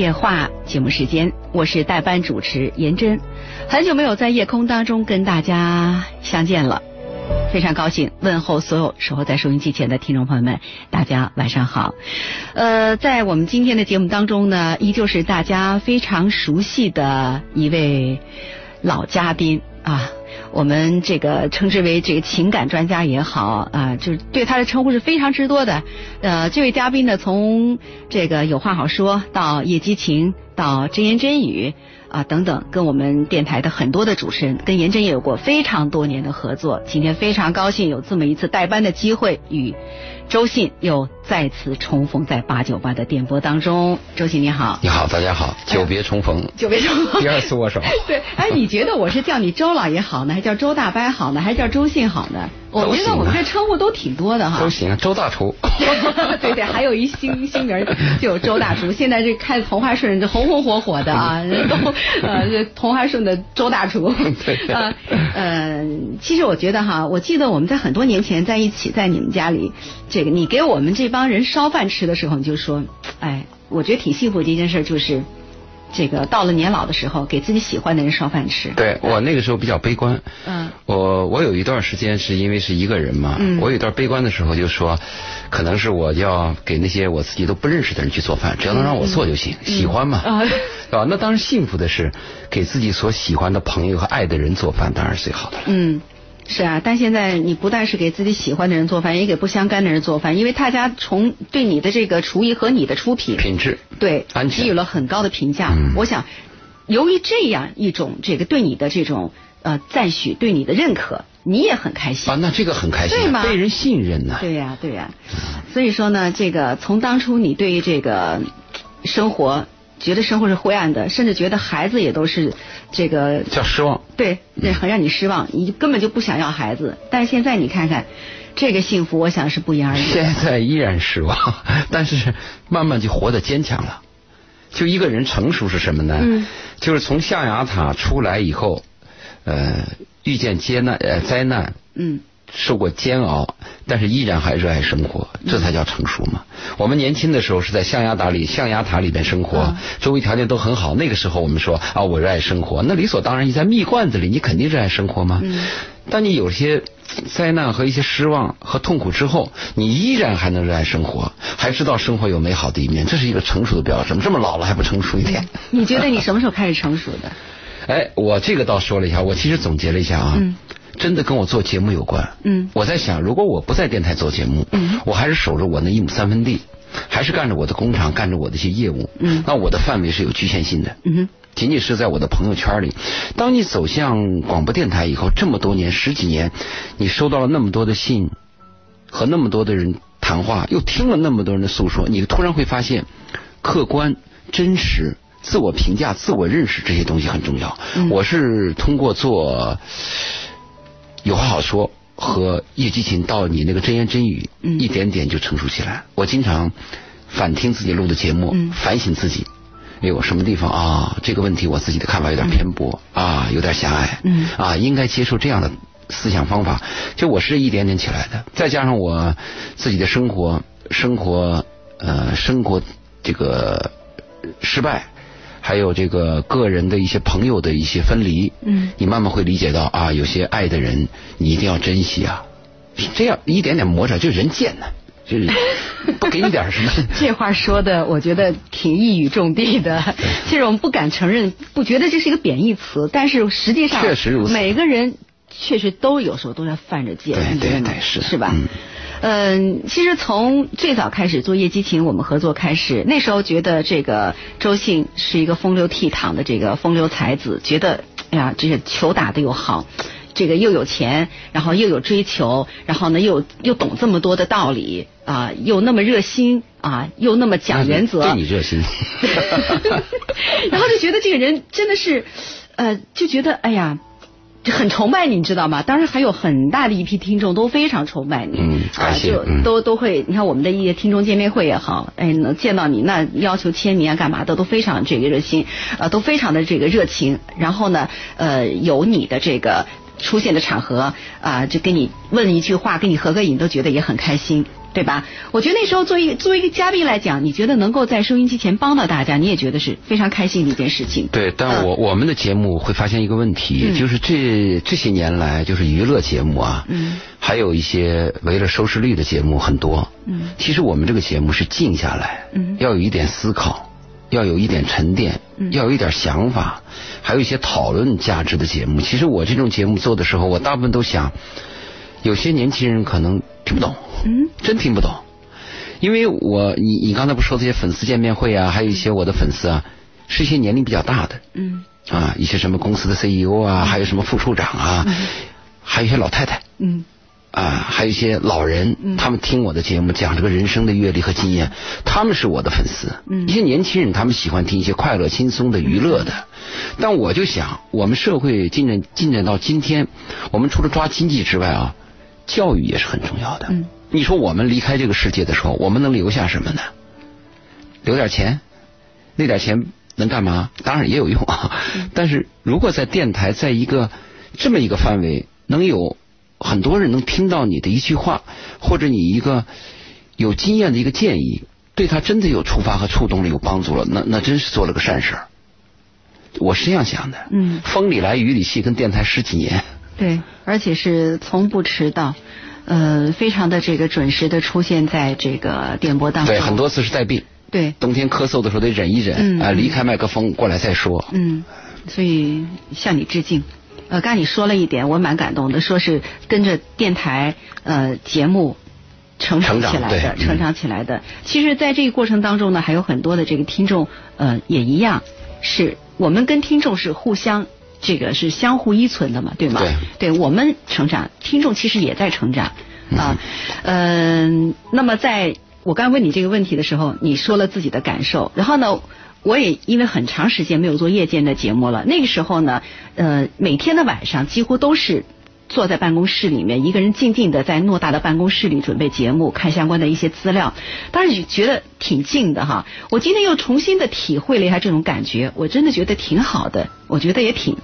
夜话节目时间，我是代班主持颜真，很久没有在夜空当中跟大家相见了，非常高兴，问候所有守候在收音机前的听众朋友们，大家晚上好。呃，在我们今天的节目当中呢，依旧是大家非常熟悉的一位老嘉宾啊。我们这个称之为这个情感专家也好啊，就是对他的称呼是非常之多的。呃，这位嘉宾呢，从这个有话好说到叶激情，到真言真语啊等等，跟我们电台的很多的主持人，跟颜真也有过非常多年的合作。今天非常高兴有这么一次代班的机会，与周信又再次重逢在八九八的电波当中。周信你好，你好，大家好，久别重逢，久别重逢，第二次握手。对，哎，你觉得我是叫你周老爷好呢，还叫周大伯好呢，还是叫周信好呢？我觉得我们这称呼都挺多的哈。都行，周大厨。对对，还有一新新名就有周大厨。现在这开同花顺，这红红火火的啊，都呃，这同花顺的周大厨。对。呃呃，其实我觉得哈，我记得我们在很多年前在一起，在你们家里，这个你给我们这帮人烧饭吃的时候，你就说，哎，我觉得挺幸福的一件事就是。这个到了年老的时候，给自己喜欢的人烧饭吃。对我那个时候比较悲观。嗯。我我有一段时间是因为是一个人嘛。嗯。我有一段悲观的时候就说，可能是我要给那些我自己都不认识的人去做饭，只要能让我做就行，喜欢嘛。啊。啊，那当然幸福的是给自己所喜欢的朋友和爱的人做饭，当然是最好的了。嗯。是啊，但现在你不但是给自己喜欢的人做饭，也给不相干的人做饭，因为大家从对你的这个厨艺和你的出品品质对给予了很高的评价。我想，由于这样一种这个对你的这种呃赞许，对你的认可，你也很开心啊。那这个很开心，对吗？被人信任呢。对呀，对呀。所以说呢，这个从当初你对于这个生活。觉得生活是灰暗的，甚至觉得孩子也都是这个叫失望。对，那很让你失望，你根本就不想要孩子。但是现在你看看，这个幸福，我想是不言而喻。现在依然失望，但是慢慢就活得坚强了。就一个人成熟是什么呢？嗯，就是从象牙塔出来以后，呃，遇见艰难呃灾难。嗯。受过煎熬，但是依然还热爱生活，这才叫成熟嘛。我们年轻的时候是在象牙塔里，象牙塔里边生活，周围条件都很好。那个时候我们说啊，我热爱生活，那理所当然。你在蜜罐子里，你肯定热爱生活吗？当你有些灾难和一些失望和痛苦之后，你依然还能热爱生活，还知道生活有美好的一面，这是一个成熟的标志。这么老了还不成熟一点？你觉得你 什么时候开始成熟的？哎，我这个倒说了一下，我其实总结了一下啊。真的跟我做节目有关。嗯，我在想，如果我不在电台做节目，嗯，我还是守着我那一亩三分地，还是干着我的工厂，干着我的一些业务，嗯，那我的范围是有局限性的。嗯哼，仅仅是在我的朋友圈里。当你走向广播电台以后，这么多年十几年，你收到了那么多的信，和那么多的人谈话，又听了那么多人的诉说，你突然会发现，客观、真实、自我评价、自我认识这些东西很重要。我是通过做。有话好说和叶激情到你那个真言真语，一点点就成熟起来。我经常反听自己录的节目，反省自己，哎呦什么地方啊？这个问题我自己的看法有点偏颇啊，有点狭隘啊，应该接受这样的思想方法。就我是一点点起来的，再加上我自己的生活、生活呃生活这个失败。还有这个个人的一些朋友的一些分离，嗯，你慢慢会理解到啊，有些爱的人你一定要珍惜啊，这样一点点磨着，就人贱呢，就是 不给你点什么。这话说的，我觉得挺一语中的的。其实我们不敢承认，不觉得这是一个贬义词，但是实际上，确实如此。每个人确实都有时候都在犯着贱，对对对，是是吧？嗯，其实从最早开始做夜激情，我们合作开始，那时候觉得这个周信是一个风流倜傥的这个风流才子，觉得哎呀，这个球打的又好，这个又有钱，然后又有追求，然后呢又又懂这么多的道理啊，又那么热心啊，又那么讲原则。对你热心。然后就觉得这个人真的是，呃，就觉得哎呀。就很崇拜你，你知道吗？当时还有很大的一批听众都非常崇拜你，嗯，感谢，就都都会，你看我们的一些听众见面会也好，哎，能见到你，那要求签名啊，干嘛的都非常这个热心，呃，都非常的这个热情。然后呢，呃，有你的这个出现的场合啊，就跟你问一句话，跟你合个影，都觉得也很开心。对吧？我觉得那时候作为作为一个嘉宾来讲，你觉得能够在收音机前帮到大家，你也觉得是非常开心的一件事情。对，但我我们的节目会发现一个问题，就是这这些年来，就是娱乐节目啊，嗯，还有一些为了收视率的节目很多，嗯，其实我们这个节目是静下来，嗯，要有一点思考，要有一点沉淀，嗯，要有一点想法，还有一些讨论价值的节目。其实我这种节目做的时候，我大部分都想。有些年轻人可能听不懂，嗯，真听不懂，因为我你你刚才不说这些粉丝见面会啊，还有一些我的粉丝啊，是一些年龄比较大的，嗯，啊，一些什么公司的 CEO 啊，还有什么副处长啊，还有一些老太太，嗯，啊，还有一些老人，他们听我的节目讲这个人生的阅历和经验，他们是我的粉丝，嗯，一些年轻人他们喜欢听一些快乐轻松的娱乐的，但我就想，我们社会进展进展到今天，我们除了抓经济之外啊。教育也是很重要的。嗯，你说我们离开这个世界的时候，我们能留下什么呢？留点钱，那点钱能干嘛？当然也有用啊。但是如果在电台，在一个这么一个范围，能有很多人能听到你的一句话，或者你一个有经验的一个建议，对他真的有触发和触动了，有帮助了，那那真是做了个善事儿。我是这样想的。嗯，风里来雨里去，跟电台十几年。对，而且是从不迟到，呃，非常的这个准时的出现在这个电波当中。对，很多次是带病。对。冬天咳嗽的时候得忍一忍，啊，离开麦克风过来再说。嗯，所以向你致敬。呃，刚才你说了一点，我蛮感动的，说是跟着电台呃节目成长起来的，成长起来的。其实，在这个过程当中呢，还有很多的这个听众，呃，也一样，是我们跟听众是互相。这个是相互依存的嘛，对吗？对，对我们成长，听众其实也在成长啊。嗯，那么在我刚问你这个问题的时候，你说了自己的感受，然后呢，我也因为很长时间没有做夜间的节目了，那个时候呢，呃，每天的晚上几乎都是。坐在办公室里面，一个人静静的在偌大的办公室里准备节目，看相关的一些资料，当时觉得挺静的哈。我今天又重新的体会了一下这种感觉，我真的觉得挺好的，我觉得也挺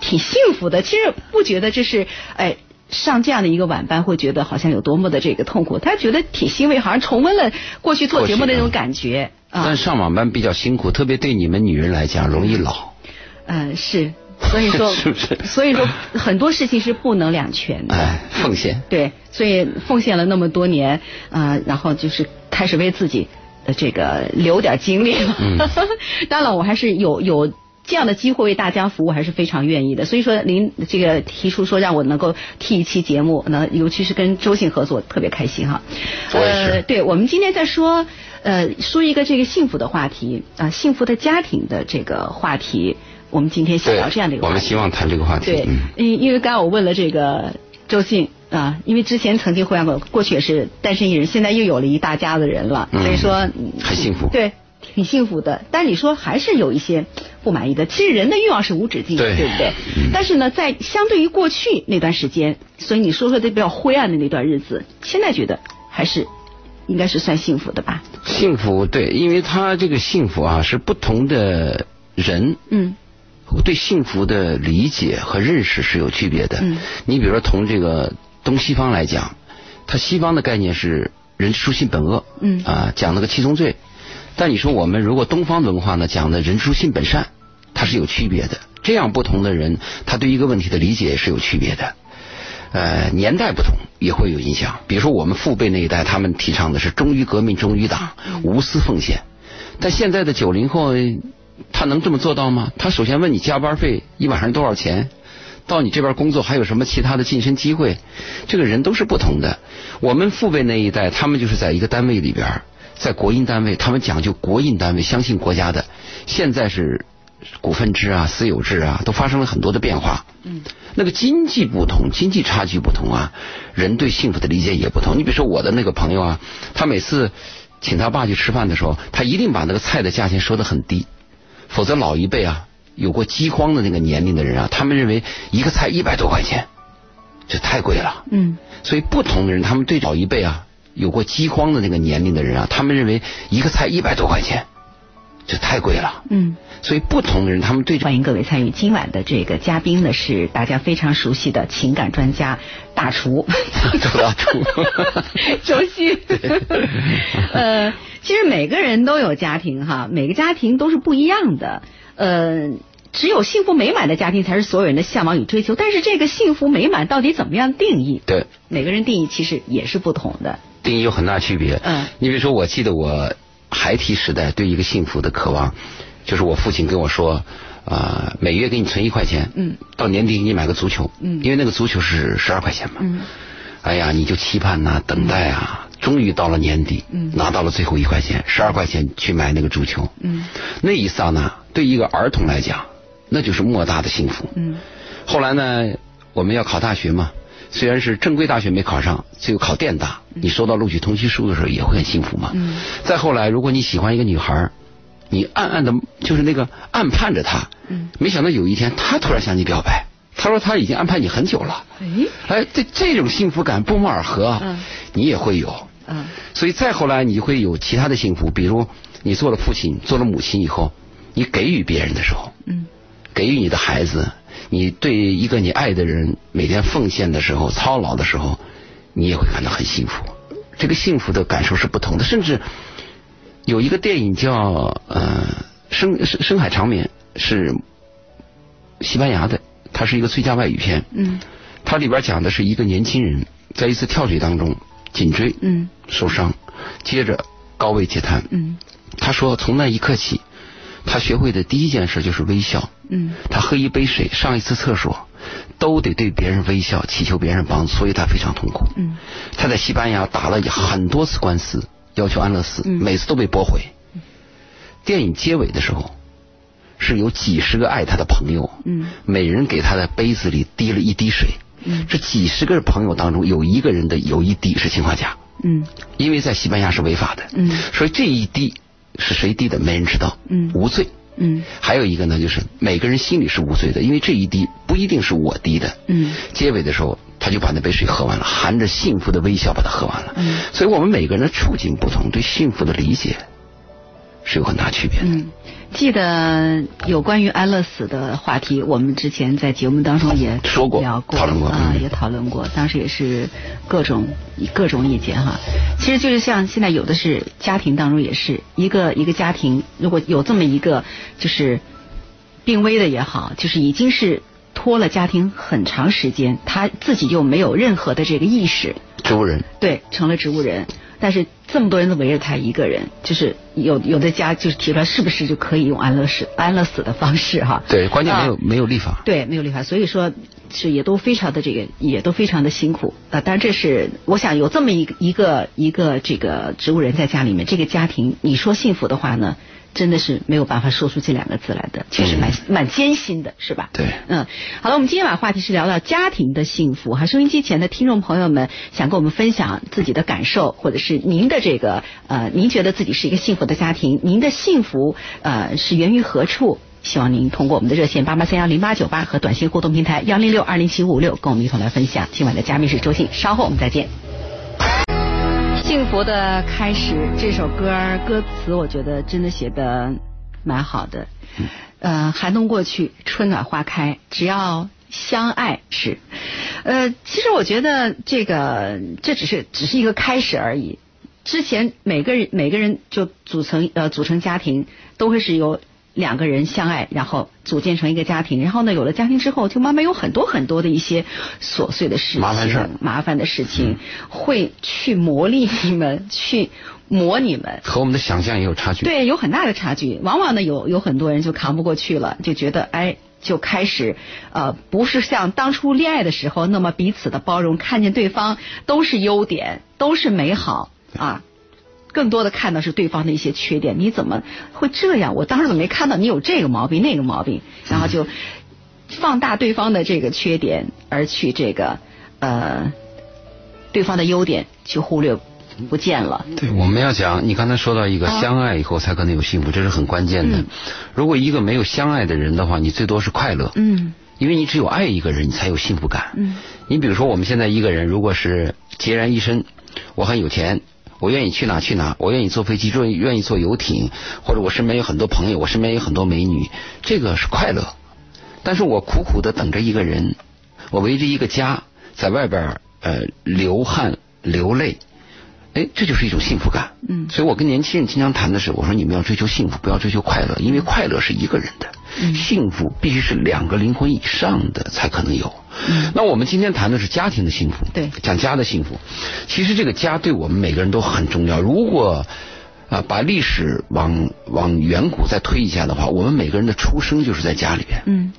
挺幸福的。其实不觉得这是哎上这样的一个晚班会觉得好像有多么的这个痛苦，他觉得挺欣慰，好像重温了过去做节目的那种感觉。但上晚班比较辛苦，特别对你们女人来讲容易老。嗯，是。所以说，是不是？所以说，很多事情是不能两全的。哎，奉献。对，所以奉献了那么多年啊，然后就是开始为自己的这个留点精力了。嗯。当然了，我还是有有这样的机会为大家服务，还是非常愿意的。所以说，您这个提出说让我能够替一期节目，那尤其是跟周信合作，特别开心哈。呃，对，我们今天在说呃说一个这个幸福的话题啊，幸福的家庭的这个话题。我们今天想聊这样的一个话题，我们希望谈这个话题。对，因因为刚刚我问了这个周信啊，因为之前曾经互相过，过去也是单身一人，现在又有了一大家子人了，所以说很幸福。对，挺幸福的。但你说还是有一些不满意的。其实人的欲望是无止境的，对不对？但是呢，在相对于过去那段时间，所以你说说这比较灰暗的那段日子，现在觉得还是应该是算幸福的吧？幸福，对，因为他这个幸福啊，是不同的人，嗯。对幸福的理解和认识是有区别的。嗯，你比如说，从这个东西方来讲，他西方的概念是人之初性本恶。嗯，啊，讲那个七宗罪。但你说我们如果东方文化呢，讲的人之初性本善，它是有区别的。这样不同的人，他对一个问题的理解是有区别的。呃，年代不同也会有影响。比如说我们父辈那一代，他们提倡的是忠于革命、忠于党、无私奉献。但现在的九零后。他能这么做到吗？他首先问你加班费一晚上多少钱，到你这边工作还有什么其他的晋升机会？这个人都是不同的。我们父辈那一代，他们就是在一个单位里边，在国营单位，他们讲究国营单位，相信国家的。现在是股份制啊、私有制啊，都发生了很多的变化。嗯，那个经济不同，经济差距不同啊，人对幸福的理解也不同。你比如说我的那个朋友啊，他每次请他爸去吃饭的时候，他一定把那个菜的价钱说得很低。否则，老一辈啊，有过饥荒的那个年龄的人啊，他们认为一个菜一百多块钱，这太贵了。嗯。所以，不同的人，他们对老一辈啊，有过饥荒的那个年龄的人啊，他们认为一个菜一百多块钱，就太贵了。嗯。所以不同的人，他们对欢迎各位参与今晚的这个嘉宾呢，是大家非常熟悉的情感专家大厨周大厨 周鑫。呃，其实每个人都有家庭哈，每个家庭都是不一样的。呃，只有幸福美满的家庭才是所有人的向往与追求。但是这个幸福美满到底怎么样定义？对，每个人定义其实也是不同的。定义有很大区别。嗯，你比如说，我记得我孩提时代对一个幸福的渴望。就是我父亲跟我说，啊，每月给你存一块钱，嗯，到年底给你买个足球，嗯，因为那个足球是十二块钱嘛，嗯，哎呀，你就期盼呐，等待啊，终于到了年底，嗯，拿到了最后一块钱，十二块钱去买那个足球，嗯，那一刹那，对一个儿童来讲，那就是莫大的幸福，嗯，后来呢，我们要考大学嘛，虽然是正规大学没考上，最后考电大，你收到录取通知书的时候也会很幸福嘛，嗯，再后来，如果你喜欢一个女孩你暗暗的，就是那个暗盼着她，嗯，没想到有一天她突然向你表白，她说她已经安排你很久了，哎，哎，这这种幸福感不谋而合，嗯，你也会有，嗯，所以再后来你会有其他的幸福，比如你做了父亲，做了母亲以后，你给予别人的时候，嗯，给予你的孩子，你对一个你爱的人每天奉献的时候，操劳的时候，你也会感到很幸福，这个幸福的感受是不同的，甚至。有一个电影叫呃深深深海长眠是西班牙的，它是一个最佳外语片。嗯，它里边讲的是一个年轻人在一次跳水当中颈椎嗯受伤，接着高位截瘫。嗯，他说从那一刻起，他学会的第一件事就是微笑。嗯，他喝一杯水、上一次厕所都得对别人微笑，祈求别人帮助，所以他非常痛苦。嗯，他在西班牙打了很多次官司。要求安乐死，每次都被驳回。电影结尾的时候，是有几十个爱他的朋友，每人给他的杯子里滴了一滴水。嗯这几十个朋友当中，有一个人的有一滴是氰化钾。嗯因为在西班牙是违法的，嗯所以这一滴是谁滴的，没人知道，嗯无罪。嗯还有一个呢，就是每个人心里是无罪的，因为这一滴不一定是我滴的。嗯结尾的时候。他就把那杯水喝完了，含着幸福的微笑把它喝完了。嗯，所以我们每个人的处境不同，对幸福的理解是有很大区别的。嗯，记得有关于安乐死的话题，我们之前在节目当中也说过、聊过、讨论过啊，也讨论过。当时也是各种各种意见哈。其实就是像现在有的是家庭当中也是一个一个家庭，如果有这么一个就是病危的也好，就是已经是。拖了家庭很长时间，他自己又没有任何的这个意识，植物人对，成了植物人。但是这么多人都围着他一个人，就是有有的家就是提出来，是不是就可以用安乐死安乐死的方式哈？对，关键没有没有立法，对，没有立法，所以说是也都非常的这个也都非常的辛苦啊。当然这是我想有这么一个一个一个这个植物人在家里面，这个家庭你说幸福的话呢？真的是没有办法说出这两个字来的，确实蛮蛮艰辛的，是吧？对，嗯，好了，我们今天把话题是聊到家庭的幸福，哈，收音机前的听众朋友们想跟我们分享自己的感受，或者是您的这个呃，您觉得自己是一个幸福的家庭，您的幸福呃是源于何处？希望您通过我们的热线八八三幺零八九八和短信互动平台幺零六二零七五五六跟我们一同来分享。今晚的嘉宾是周信，稍后我们再见。幸福的开始这首歌歌词我觉得真的写的蛮好的。呃，寒冬过去，春暖花开，只要相爱是。呃，其实我觉得这个这只是只是一个开始而已。之前每个人每个人就组成呃组成家庭都会是由。两个人相爱，然后组建成一个家庭，然后呢，有了家庭之后，就慢慢有很多很多的一些琐碎的事情、麻烦事、麻烦的事情，会去磨砺你们，去磨你们。和我们的想象也有差距。对，有很大的差距。往往呢，有有很多人就扛不过去了，就觉得哎，就开始呃，不是像当初恋爱的时候那么彼此的包容，看见对方都是优点，都是美好啊。更多的看到是对方的一些缺点，你怎么会这样？我当时怎么没看到你有这个毛病那个毛病？然后就 放大对方的这个缺点，而去这个呃对方的优点去忽略不见了。对，我们要讲，你刚才说到一个相爱以后才可能有幸福，这是很关键的。如果一个没有相爱的人的话，你最多是快乐。嗯，因为你只有爱一个人，你才有幸福感。嗯，你比如说我们现在一个人，如果是孑然一身，我很有钱。我愿意去哪去哪，我愿意坐飞机，愿意愿意坐游艇，或者我身边有很多朋友，我身边有很多美女，这个是快乐。但是我苦苦的等着一个人，我围着一个家，在外边呃流汗流泪，哎，这就是一种幸福感。嗯，所以我跟年轻人经常谈的是，我说你们要追求幸福，不要追求快乐，因为快乐是一个人的，幸福必须是两个灵魂以上的才可能有。嗯那我们今天谈的是家庭的幸福，对，讲家的幸福。其实这个家对我们每个人都很重要。如果啊把历史往往远古再推一下的话，我们每个人的出生就是在家里边。嗯。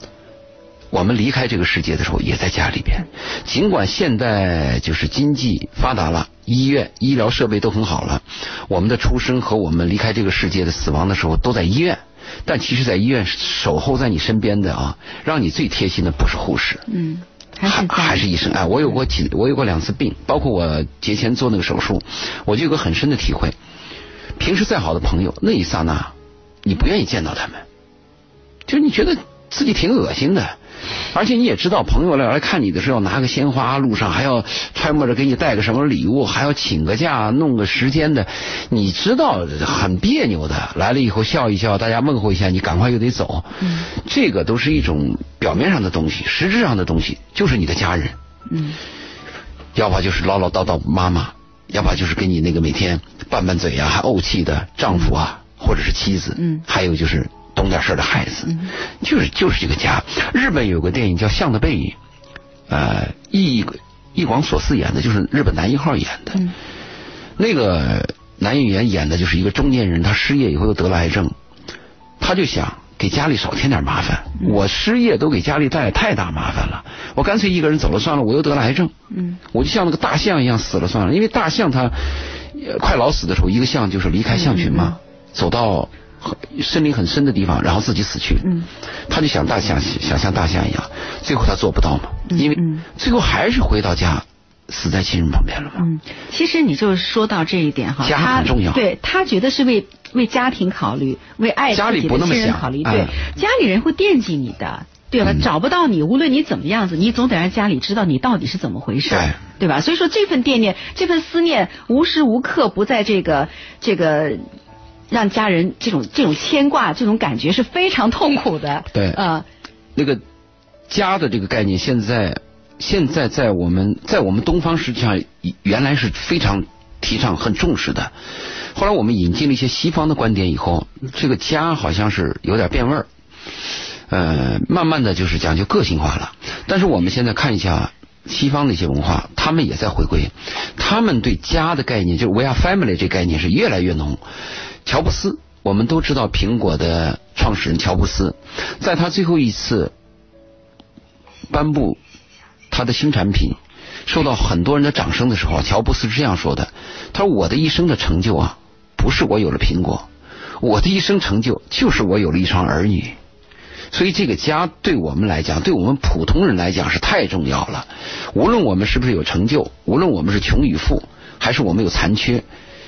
我们离开这个世界的时候也在家里边，尽管现在就是经济发达了，医院医疗设备都很好了，我们的出生和我们离开这个世界的死亡的时候都在医院，但其实，在医院守候在你身边的啊，让你最贴心的不是护士，嗯，还是还是医生。哎，我有过几，我有过两次病，包括我节前做那个手术，我就有个很深的体会。平时再好的朋友，那一刹那，你不愿意见到他们，就是你觉得自己挺恶心的。而且你也知道，朋友来来看你的时候，拿个鲜花，路上还要揣摩着给你带个什么礼物，还要请个假，弄个时间的，你知道很别扭的。来了以后笑一笑，大家问候一下，你赶快又得走。嗯，这个都是一种表面上的东西，实质上的东西就是你的家人。嗯，要不就是唠唠叨叨妈妈，要不就是跟你那个每天拌拌嘴啊，还怄气的丈夫啊，或者是妻子。嗯，还有就是。懂点事的孩子，就是就是这个家。日本有个电影叫《象的背影》，呃，易易广所司演的，就是日本男一号演的。那个男演员演的就是一个中年人，他失业以后又得了癌症，他就想给家里少添点麻烦。我失业都给家里带来太大麻烦了，我干脆一个人走了算了。我又得了癌症，我就像那个大象一样死了算了。因为大象它快老死的时候，一个象就是离开象群嘛，走到。森林很深的地方，然后自己死去。嗯，他就想大象，想像大象一样，最后他做不到嘛，因为最后还是回到家，死在亲人旁边了嘛。嗯，其实你就说到这一点哈，家很重要。对他觉得是为为家庭考虑，为爱家里不那么想考虑。对，家里人会惦记你的，对吧？找不到你，无论你怎么样子，你总得让家里知道你到底是怎么回事，对吧？所以说这份惦念，这份思念，无时无刻不在这个这个。让家人这种这种牵挂，这种感觉是非常痛苦的。对，啊，那个家的这个概念，现在现在在我们在我们东方实际上原来是非常提倡、很重视的。后来我们引进了一些西方的观点以后，这个家好像是有点变味儿。呃，慢慢的就是讲究个性化了。但是我们现在看一下西方的一些文化，他们也在回归，他们对家的概念，就是 “we are family” 这概念是越来越浓。乔布斯，我们都知道苹果的创始人乔布斯，在他最后一次颁布他的新产品，受到很多人的掌声的时候，乔布斯是这样说的：“他说我的一生的成就啊，不是我有了苹果，我的一生成就就是我有了一双儿女。所以这个家对我们来讲，对我们普通人来讲是太重要了。无论我们是不是有成就，无论我们是穷与富，还是我们有残缺，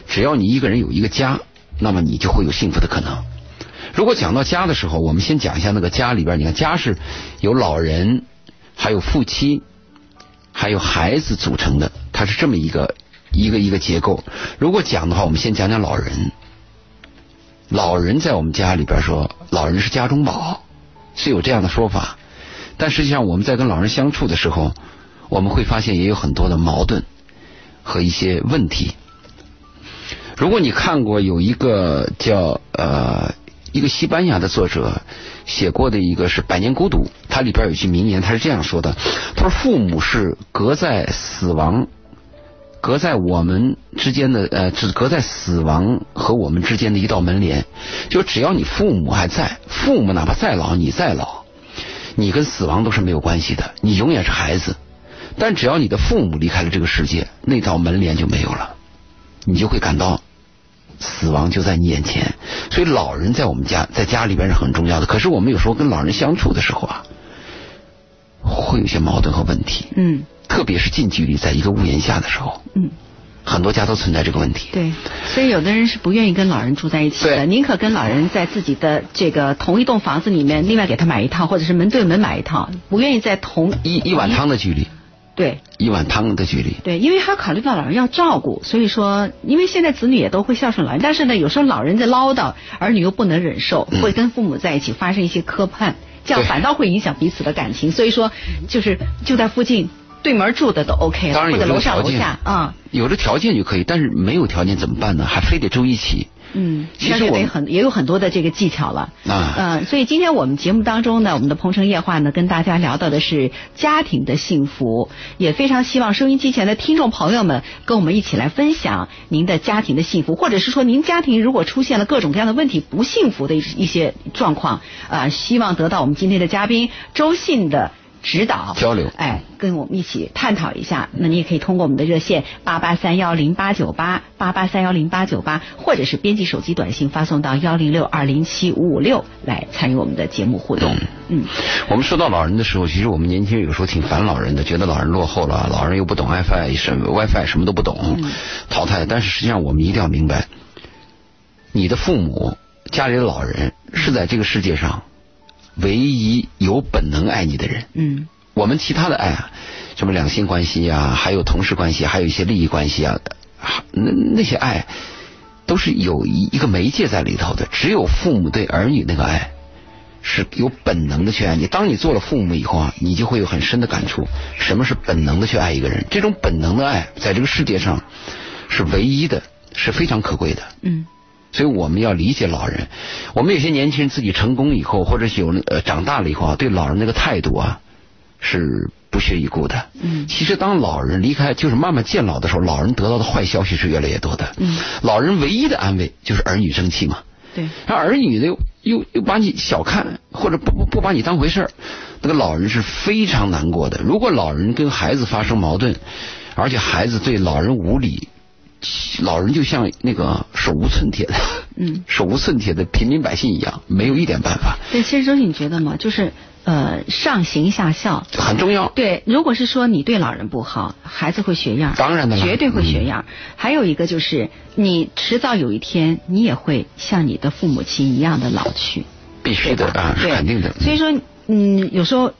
只要你一个人有一个家。”那么你就会有幸福的可能。如果讲到家的时候，我们先讲一下那个家里边。你看，家是由老人、还有夫妻、还有孩子组成的，它是这么一个一个一个结构。如果讲的话，我们先讲讲老人。老人在我们家里边说，老人是家中宝，是有这样的说法。但实际上，我们在跟老人相处的时候，我们会发现也有很多的矛盾和一些问题。如果你看过有一个叫呃一个西班牙的作者写过的一个是《百年孤独》，它里边有一句名言，他是这样说的：“他说父母是隔在死亡，隔在我们之间的呃，只隔在死亡和我们之间的一道门帘。就只要你父母还在，父母哪怕再老，你再老，你跟死亡都是没有关系的，你永远是孩子。但只要你的父母离开了这个世界，那道门帘就没有了，你就会感到。”死亡就在你眼前，所以老人在我们家，在家里边是很重要的。可是我们有时候跟老人相处的时候啊，会有些矛盾和问题。嗯，特别是近距离在一个屋檐下的时候。嗯，很多家都存在这个问题。对，所以有的人是不愿意跟老人住在一起的，宁可跟老人在自己的这个同一栋房子里面，另外给他买一套，或者是门对门买一套，不愿意在同一一碗汤的距离。对，一碗汤的距离。对，因为还要考虑到老人要照顾，所以说，因为现在子女也都会孝顺老人，但是呢，有时候老人在唠叨，儿女又不能忍受，会跟父母在一起发生一些磕绊，这样反倒会影响彼此的感情。所以说，就是就在附近对门住的都 OK 了，或者楼上楼下啊，有这条件就可以，但是没有条件怎么办呢？还非得住一起。嗯，其实得很也有很多的这个技巧了啊，嗯，所以今天我们节目当中呢，我们的鹏城夜话呢，跟大家聊到的是家庭的幸福，也非常希望收音机前的听众朋友们跟我们一起来分享您的家庭的幸福，或者是说您家庭如果出现了各种各样的问题不幸福的一一些状况啊，希望得到我们今天的嘉宾周信的。指导交流，哎，跟我们一起探讨一下。那你也可以通过我们的热线八八三幺零八九八八八三幺零八九八，或者是编辑手机短信发送到幺零六二零七五五六来参与我们的节目互动。嗯，我们说到老人的时候，其实我们年轻人有时候挺烦老人的，觉得老人落后了，老人又不懂 WiFi 什么 WiFi 什么都不懂，淘汰。但是实际上我们一定要明白，你的父母家里的老人是在这个世界上。唯一有本能爱你的人，嗯，我们其他的爱啊，什么两性关系啊，还有同事关系，还有一些利益关系啊，那那些爱都是有一一个媒介在里头的。只有父母对儿女那个爱是有本能的去爱你。当你做了父母以后啊，你就会有很深的感触，什么是本能的去爱一个人？这种本能的爱，在这个世界上是唯一的，是非常可贵的。嗯。所以我们要理解老人。我们有些年轻人自己成功以后，或者是有呃长大了以后啊，对老人那个态度啊是不屑一顾的。嗯。其实当老人离开，就是慢慢渐老的时候，老人得到的坏消息是越来越多的。嗯。老人唯一的安慰就是儿女争气嘛。对。而儿女呢又又又把你小看，或者不不不把你当回事儿，那个老人是非常难过的。如果老人跟孩子发生矛盾，而且孩子对老人无礼。老人就像那个手无寸铁的，嗯，手无寸铁的平民百姓一样，没有一点办法。对，其实周信你觉得吗？就是呃，上行下效很重要。对，如果是说你对老人不好，孩子会学样，当然的，绝对会学样。还有一个就是，你迟早有一天，你也会像你的父母亲一样的老去，必须的啊，是肯定的。所以说，嗯，有时候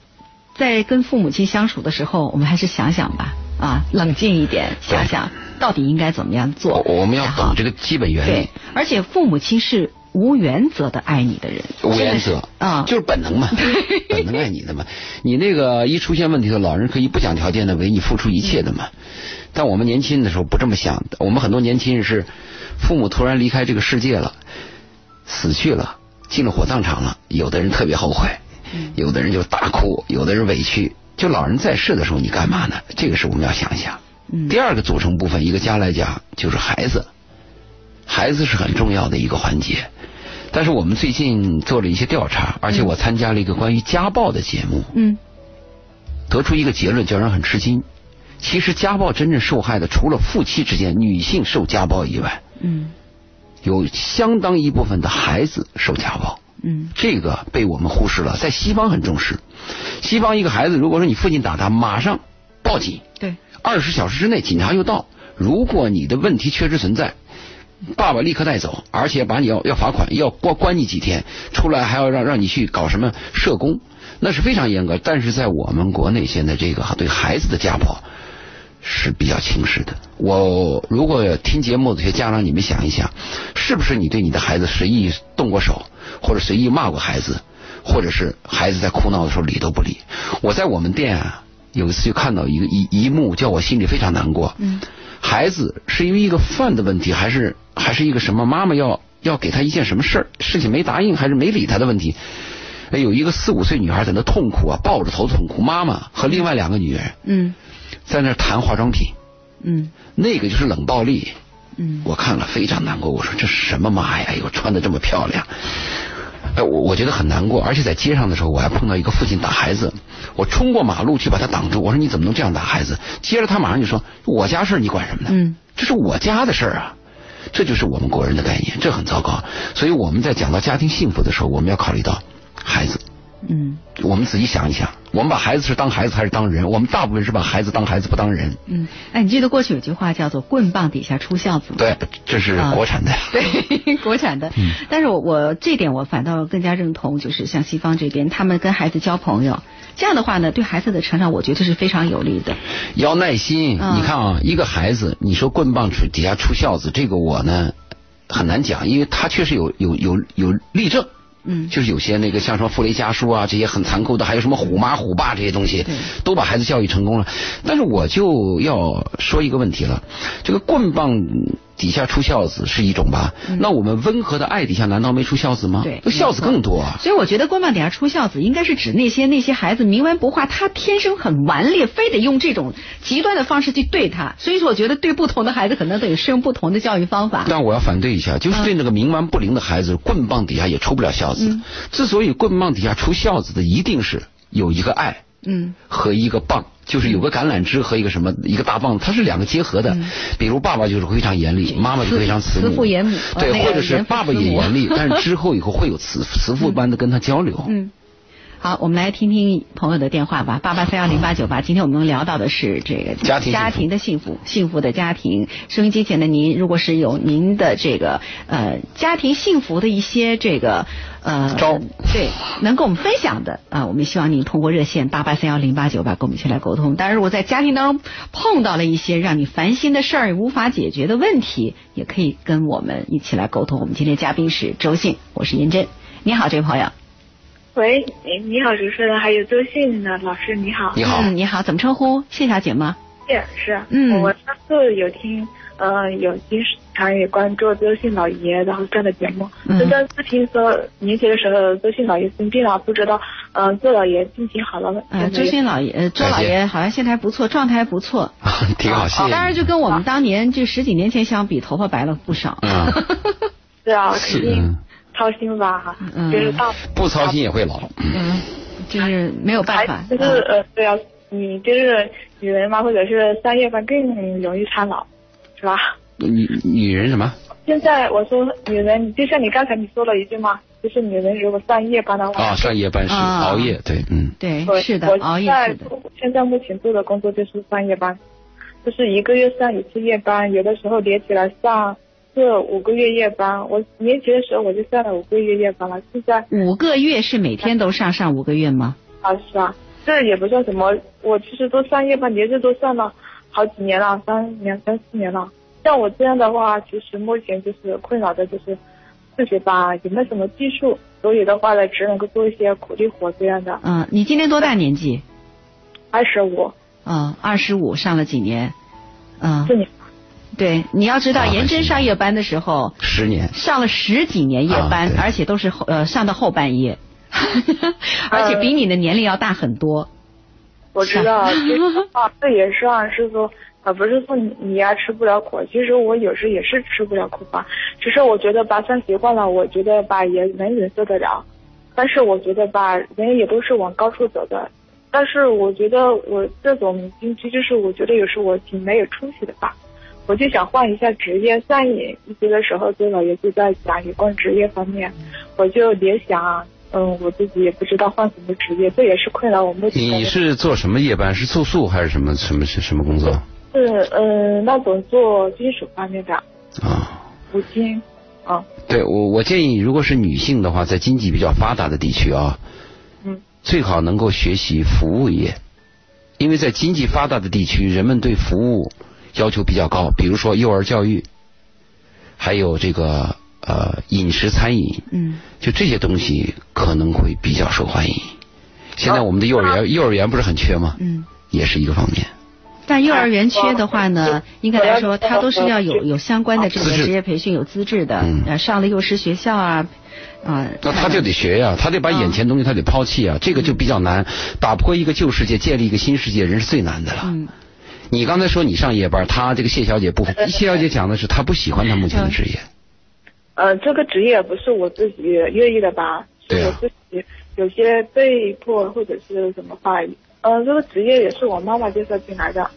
在跟父母亲相处的时候，我们还是想想吧，啊，冷静一点，想想。到底应该怎么样做？我们要懂这个基本原理。对，而且父母亲是无原则的爱你的人。无原则啊，就是本能嘛，本能爱你的嘛。你那个一出现问题的老人可以不讲条件的为你付出一切的嘛。但我们年轻的时候不这么想，我们很多年轻人是父母突然离开这个世界了，死去了，进了火葬场了。有的人特别后悔，有的人就大哭，有的人委屈。就老人在世的时候，你干嘛呢？这个是我们要想一想。第二个组成部分，一个家来讲就是孩子，孩子是很重要的一个环节。但是我们最近做了一些调查，而且我参加了一个关于家暴的节目，嗯，得出一个结论，叫人很吃惊。其实家暴真正受害的，除了夫妻之间女性受家暴以外，嗯，有相当一部分的孩子受家暴，嗯，这个被我们忽视了。在西方很重视，西方一个孩子，如果说你父亲打他，马上报警，对。二十小时之内，警察就到。如果你的问题确实存在，爸爸立刻带走，而且把你要要罚款，要关关你几天，出来还要让让你去搞什么社工，那是非常严格。但是在我们国内，现在这个对孩子的家暴是比较轻视的。我如果听节目的这些家长，你们想一想，是不是你对你的孩子随意动过手，或者随意骂过孩子，或者是孩子在哭闹的时候理都不理？我在我们店啊。有一次就看到一个一一幕，叫我心里非常难过。嗯，孩子是因为一个饭的问题，还是还是一个什么？妈妈要要给他一件什么事儿，事情没答应，还是没理他的问题？哎，有一个四五岁女孩在那痛苦啊，抱着头痛哭。妈妈和另外两个女人，嗯，在那谈化妆品，嗯，那个就是冷暴力。嗯，我看了非常难过。我说这是什么妈呀？哎呦，穿的这么漂亮。哎，我我觉得很难过，而且在街上的时候，我还碰到一个父亲打孩子，我冲过马路去把他挡住，我说你怎么能这样打孩子？接着他马上就说我家事你管什么呢？嗯，这是我家的事儿啊，这就是我们国人的概念，这很糟糕。所以我们在讲到家庭幸福的时候，我们要考虑到孩子。嗯，我们仔细想一想，我们把孩子是当孩子还是当人？我们大部分是把孩子当孩子不当人。嗯，哎，你记得过去有句话叫做“棍棒底下出孝子”吗？对，这是国产的。对，国产的。嗯。但是我我这点我反倒更加认同，就是像西方这边，他们跟孩子交朋友，这样的话呢，对孩子的成长，我觉得是非常有利的。要耐心，你看啊，一个孩子，你说棍棒出底下出孝子，这个我呢很难讲，因为他确实有有有有例证。嗯，就是有些那个像什么傅雷家书啊，这些很残酷的，还有什么虎妈虎爸这些东西，都把孩子教育成功了。但是我就要说一个问题了，这个棍棒。底下出孝子是一种吧？那我们温和的爱底下难道没出孝子吗？对，孝子更多啊。所以我觉得棍棒底下出孝子，应该是指那些那些孩子冥顽不化，他天生很顽劣，非得用这种极端的方式去对他。所以说，我觉得对不同的孩子可能得适用不同的教育方法。但我要反对一下，就是对那个冥顽不灵的孩子，棍棒底下也出不了孝子。之所以棍棒底下出孝子的，一定是有一个爱。嗯，和一个棒，就是有个橄榄枝和一个什么一个大棒，它是两个结合的。比如爸爸就是非常严厉，妈妈就非常慈母。慈父严母。对，或者是爸爸也严厉，但是之后以后会有慈慈父般的跟他交流。嗯。好，我们来听听朋友的电话吧，八八三幺零八九八。今天我们聊到的是这个家庭家庭的幸福，幸福的家庭。收音机前的您，如果是有您的这个呃家庭幸福的一些这个呃招，对，能跟我们分享的啊，我们希望您通过热线八八三幺零八九八跟我们一起来沟通。当然，如果在家庭当中碰到了一些让你烦心的事儿，无法解决的问题，也可以跟我们一起来沟通。我们今天嘉宾是周信，我是银珍。你好，这位朋友。喂，你好，主持人，还有周信呢老师，你好。你好，你好，怎么称呼？谢小姐吗？谢是。嗯，我上次有听，呃，有经常也关注周迅老爷，然后这样的节目。嗯。但是听说年轻的时候周迅老爷生病了，不知道，嗯，周老爷病情好了吗？嗯，周迅老爷，呃，周老爷好像现在还不错，状态还不错。挺好，谢谢。当然，就跟我们当年就十几年前相比，头发白了不少。嗯。是啊，肯定。操心吧哈，就是大不操心也会老，嗯，就是没有办法。就是呃，对啊，你就是女人嘛，或者是三月份更容易苍老，是吧？女女人什么？现在我说女人，就像你刚才你说了一句嘛，就是女人如果上夜班的话啊，上夜班是熬夜，对，嗯，对，是的，熬夜是的。现在目前做的工作就是上夜班，就是一个月上一次夜班，有的时候连起来上。是五个月夜班，我年前的时候我就上了五个月夜班了。现在五个月是每天都上上五个月吗？啊，是啊，这也不算什么。我其实都上夜班，连着都上了好几年了，三两三四年了。像我这样的话，其实目前就是困扰的就是自己吧，也没什么技术，所以的话呢，只能够做一些苦力活这样的。嗯，你今年多大年纪？二十五。嗯，二十五，上了几年？嗯。四年。对，你要知道，严真上夜班的时候，十年上了十几年夜班，而且都是后呃上到后半夜，而且比你的年龄要大很多。我知道，啊，这也算是说，啊，不是说你呀吃不了苦，其实我有时也是吃不了苦吧。只是我觉得吧，算习惯了，我觉得吧也能忍受得了。但是我觉得吧，人也都是往高处走的。但是我觉得我这种经济，就是我觉得有时候我挺没有出息的吧。我就想换一下职业，上一一节的时候，周老爷就在讲有关职业方面，我就联想，嗯，我自己也不知道换什么职业，这也是困扰我目前。你是做什么夜班？是住宿还是什么什么是什么工作？是呃，那种做金属方面的啊，五金啊。对我，我建议，如果是女性的话，在经济比较发达的地区啊，嗯，最好能够学习服务业，因为在经济发达的地区，人们对服务。要求比较高，比如说幼儿教育，还有这个呃饮食餐饮，嗯，就这些东西可能会比较受欢迎。现在我们的幼儿园幼儿园不是很缺吗？嗯，也是一个方面。但幼儿园缺的话呢，应该来说，他都是要有有相关的这个职业培训，有资质的，嗯，上了幼师学校啊，啊。那他就得学呀，他得把眼前东西他得抛弃啊，这个就比较难。打破一个旧世界，建立一个新世界，人是最难的了。嗯。你刚才说你上夜班，他这个谢小姐不，谢小姐讲的是她不喜欢她目前的职业。呃，这个职业不是我自己愿意的吧？是我自己有些被迫或者是什么话。呃，这个职业也是我妈妈介绍进来的，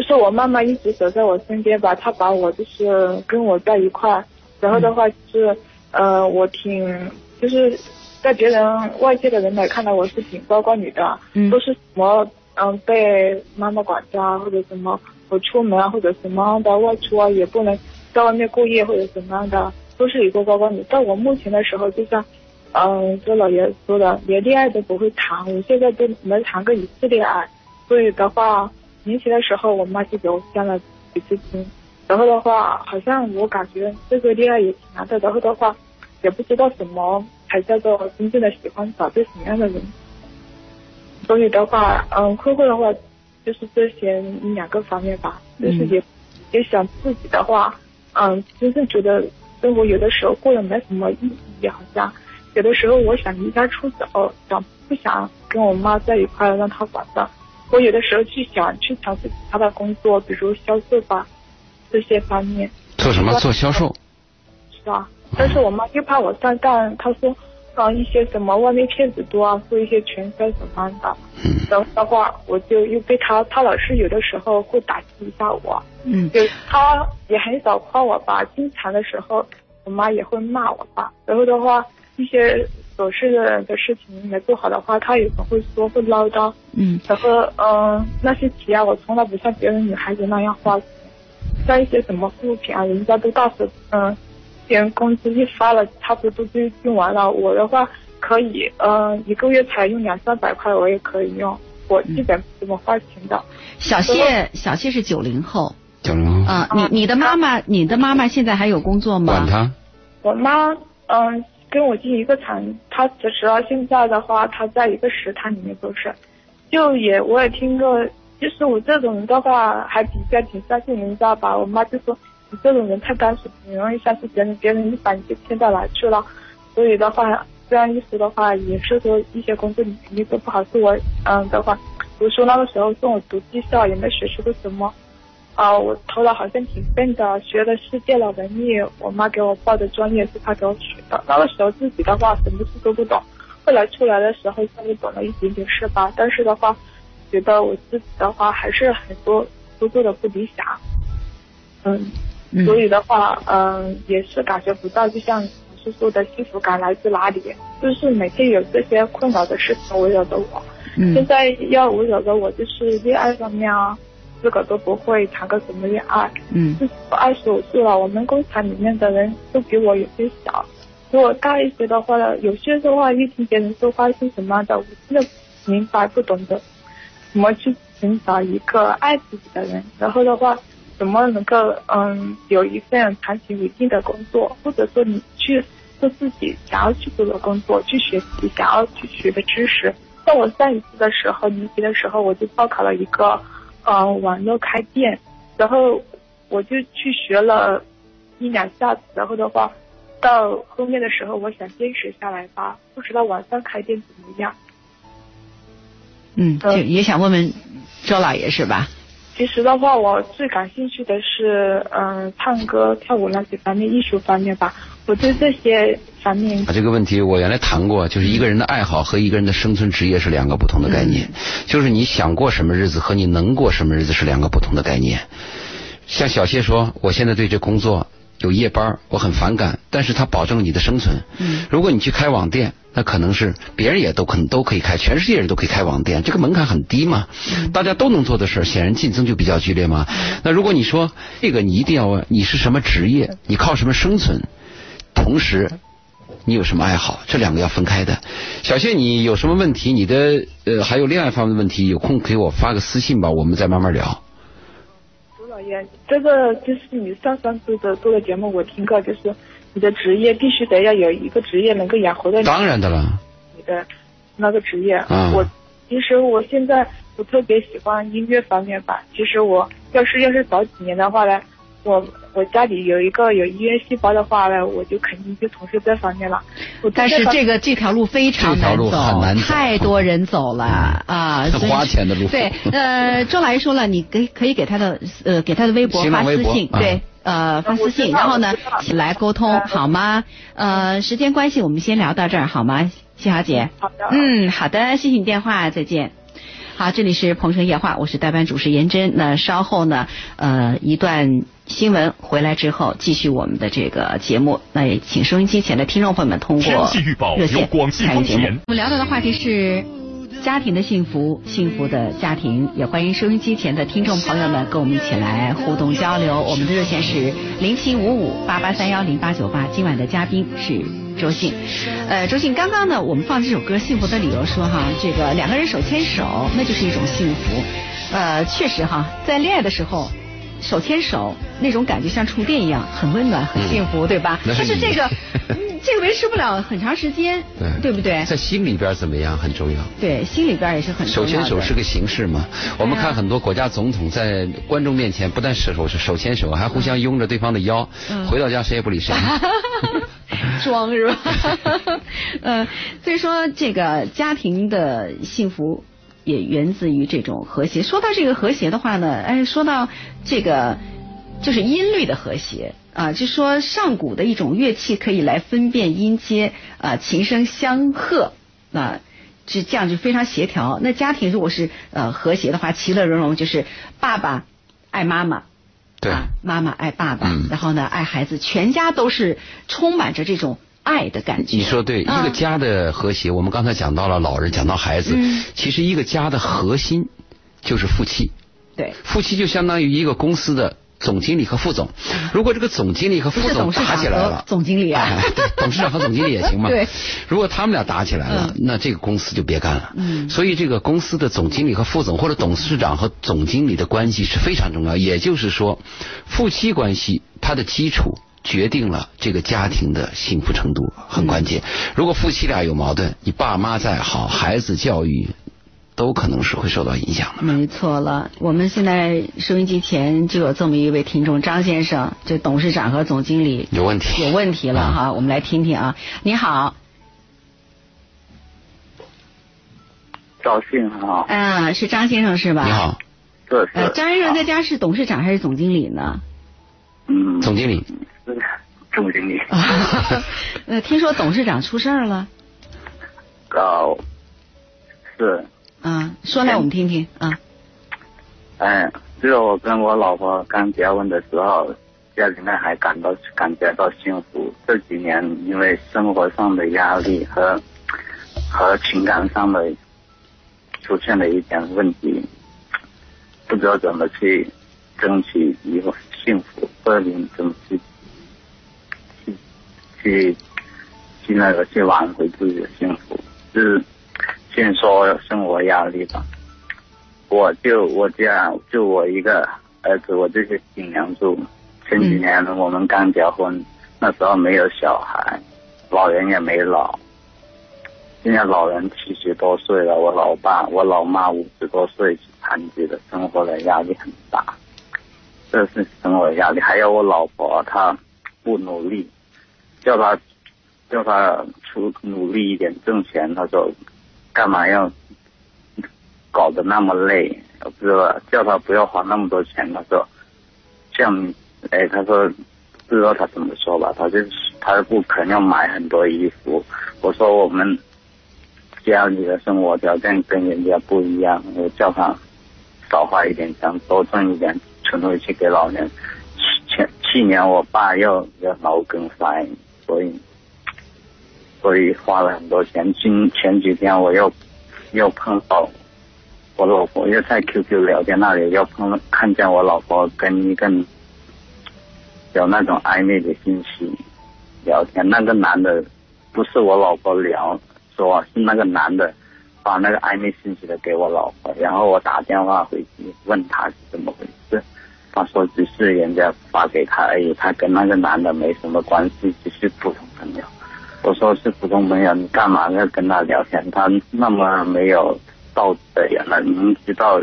就是我妈妈一直守在我身边吧，她把我就是跟我在一块，然后的话就是呃，我挺就是在别人外界的人来看到我是挺乖乖女的，都是什么嗯被妈妈管家或者什么，我出门啊或者什么的外出啊也不能在外面过夜或者怎么样的，都是一个乖乖女。但我目前的时候就像嗯周老爷说的，连恋爱都不会谈，我现在都没谈过一次恋爱，所以的话年轻的时候我妈就给我相了几次亲，然后的话好像我感觉这个恋爱也挺难的，然后的话也不知道什么。才叫做真正的喜欢找对什么样的人，所以的话，嗯，困惑的话就是这些两个方面吧，就是也也想自己的话，嗯，真正觉得生活有的时候过得没什么意义，好像有的时候我想离家出走，想不想跟我妈在一块让她管着，我有的时候去想去尝试其他的工作，比如销售吧这些方面。做什么？做销售。是啊。但是我妈又怕我上当，她说，搞一些什么外面骗子多啊，做一些传销什么的。嗯。然后的话，我就又被她，她老是有的时候会打击一下我。嗯。就她也很少夸我吧，经常的时候，我妈也会骂我吧。然后的话，一些琐事的的事情没做好的话，她也很会说，会唠叨。嗯。然后嗯，那些钱啊，我从来不像别人女孩子那样花钱，像一些什么护肤品啊，人家都大手嗯。工资一发了，差不多就用完了。我的话可以，嗯，一个月才用两三百块，我也可以用。我基本不怎么花钱的。小谢，小谢是九零后。九零后。啊，你你的妈妈，你的妈妈现在还有工作吗？管他。我妈，嗯，跟我进一个厂，她辞职了。现在的话，她在一个食堂里面做事。就也，我也听过，就是我这种人的话，还比较挺相信人家吧。我妈就说。你这种人太单纯，很容易相信别人，别人一把你就骗到哪去了。所以的话，这样一说的话，也是说一些工作你肯定做不好。是我，嗯的话，读书那个时候送我读技校，也没学出个什么。啊，我头脑好像挺笨的，学的是电脑文艺。我妈给我报的专业是她给我取的。那个时候自己的话什么事都不懂，后来出来的时候稍微懂了一点点事吧。但是的话，觉得我自己的话还是很多都做的不理想。嗯。所以的话，嗯，也是感觉不到，就像老师说的，幸福感来自哪里？就是每天有这些困扰的事情围绕着我。现在要围绕着我，就是恋爱方面啊，自个都不会谈个什么恋爱。嗯。我二十五岁了，我们工厂里面的人都比我有些小。比我大一些的话呢，有些的话一听别人说话是什么的，我真的明白不懂得怎么去寻找一个爱自己的人。然后的话。怎么能够嗯有一份长期稳定的工作，或者说你去做自己想要去做的工作，去学习想要去学的知识。在我上一次的时候，年级的时候，我就报考了一个嗯网络开店，然后我就去学了一两下子，然后的话到后面的时候，我想坚持下来吧，不知道网上开店怎么样。嗯，就也想问问周老爷是吧？其实的话，我最感兴趣的是，嗯，唱歌、跳舞那些方面，艺术方面吧。我对这些方面。啊，这个问题我原来谈过，就是一个人的爱好和一个人的生存职业是两个不同的概念。就是你想过什么日子和你能过什么日子是两个不同的概念。像小谢说，我现在对这工作。有夜班，我很反感，但是他保证了你的生存。嗯，如果你去开网店，那可能是别人也都可能都可以开，全世界人都可以开网店，这个门槛很低嘛，大家都能做的事显然竞争就比较剧烈嘛。那如果你说这个，你一定要问你是什么职业，你靠什么生存，同时你有什么爱好，这两个要分开的。小谢，你有什么问题？你的呃还有恋爱方面的问题，有空给我发个私信吧，我们再慢慢聊。吴老爷这个就是你上上次的做的节目，我听过，就是你的职业必须得要有一个职业能够养活的。当然的了。你的那个职业，我其实我现在我特别喜欢音乐方面吧。其实我要是要是早几年的话呢。我我家里有一个有医院细胞的话呢，我就肯定就从事这方面了。但是这个这条路非常难走，太多人走了啊，花钱的路。对，呃，周老爷说了，你给可以给他的呃给他的微博发私信，对，呃发私信，然后呢来沟通好吗？呃，时间关系，我们先聊到这儿好吗？谢小姐。好的。嗯，好的，谢谢你电话，再见。好，这里是鹏城夜话，我是代班主持严真。那稍后呢，呃，一段新闻回来之后，继续我们的这个节目。那也请收音机前的听众朋友们通过热线参与节目。我们聊到的话题是家庭的幸福，幸福的家庭。也欢迎收音机前的听众朋友们跟我们一起来互动交流。我们的热线是零七五五八八三幺零八九八。今晚的嘉宾是。周迅，呃，周迅，刚刚呢，我们放这首歌《幸福的理由》，说哈，这个两个人手牵手，那就是一种幸福。呃，确实哈，在恋爱的时候，手牵手那种感觉像触电一样，很温暖，很幸福，对吧？但是这个，这个维持不了很长时间，对对不对？在心里边怎么样很重要。对，心里边也是很重要。手牵手是个形式嘛？我们看很多国家总统在观众面前不但手是手牵手，还互相拥着对方的腰，回到家谁也不理谁。装是吧？呃，所以说这个家庭的幸福也源自于这种和谐。说到这个和谐的话呢，哎，说到这个就是音律的和谐啊，就说上古的一种乐器可以来分辨音阶啊，琴声相和啊，是这样就非常协调。那家庭如果是呃和谐的话，其乐融融，就是爸爸爱妈妈。对，妈妈爱爸爸，然后呢爱孩子，全家都是充满着这种爱的感觉。你说对，一个家的和谐，我们刚才讲到了老人，讲到孩子，其实一个家的核心就是夫妻。对，夫妻就相当于一个公司的。总经理和副总，如果这个总经理和副总打起来了，总经理啊，董事长和总经理也行嘛。对，如果他们俩打起来了，那这个公司就别干了。嗯，所以这个公司的总经理和副总，或者董事长和总经理的关系是非常重要。也就是说，夫妻关系它的基础决定了这个家庭的幸福程度，很关键。如果夫妻俩有矛盾，你爸妈再好，孩子教育。都可能是会受到影响的。没错了，我们现在收音机前就有这么一位听众张先生，这董事长和总经理有问题，有问题了哈，我们来听听啊。你好，赵信好。嗯，是张先生是吧？你好，是是。张先生在家是董事长还是总经理呢？嗯，总经理。总经理。呃，听说董事长出事儿了。哦，是。啊，说来我们听听啊。哎，就是我跟我老婆刚结婚的时候，家里面还感到感觉到幸福。这几年因为生活上的压力和和情感上的出现了一点问题，不知道怎么去争取以后幸福，或者怎么去去去去那个去挽回自己的幸福，是。先说生活压力吧，我就我家就我一个儿子，我就是顶梁柱。前几年我们刚结婚，那时候没有小孩，老人也没老。现在老人七十多岁了，我老爸、我老妈五十多岁残疾的，生活的压力很大。这是生活压力，还有我老婆，她不努力，叫他叫他出努力一点挣钱，他说。干嘛要搞得那么累？不知道叫他不要花那么多钱。他说，像，哎，他说，不知道他怎么说吧。他就是他不肯要买很多衣服。我说我们家里的生活条件跟人家不一样，我叫他少花一点钱，多挣一点，存回去给老人。前去年我爸要要脑梗塞，所以。所以花了很多钱。今前几天我又又碰到我老婆，又在 QQ 聊天那里又碰看见我老婆跟一个有那种暧昧的信息聊天。那个男的不是我老婆聊，说是那个男的发那个暧昧信息的给我老婆。然后我打电话回去问他是怎么回事，他说只是人家发给他而已，他跟那个男的没什么关系，只是普通朋友。我说是普通朋友，你干嘛要跟他聊天？他那么没有道德的人了，明知道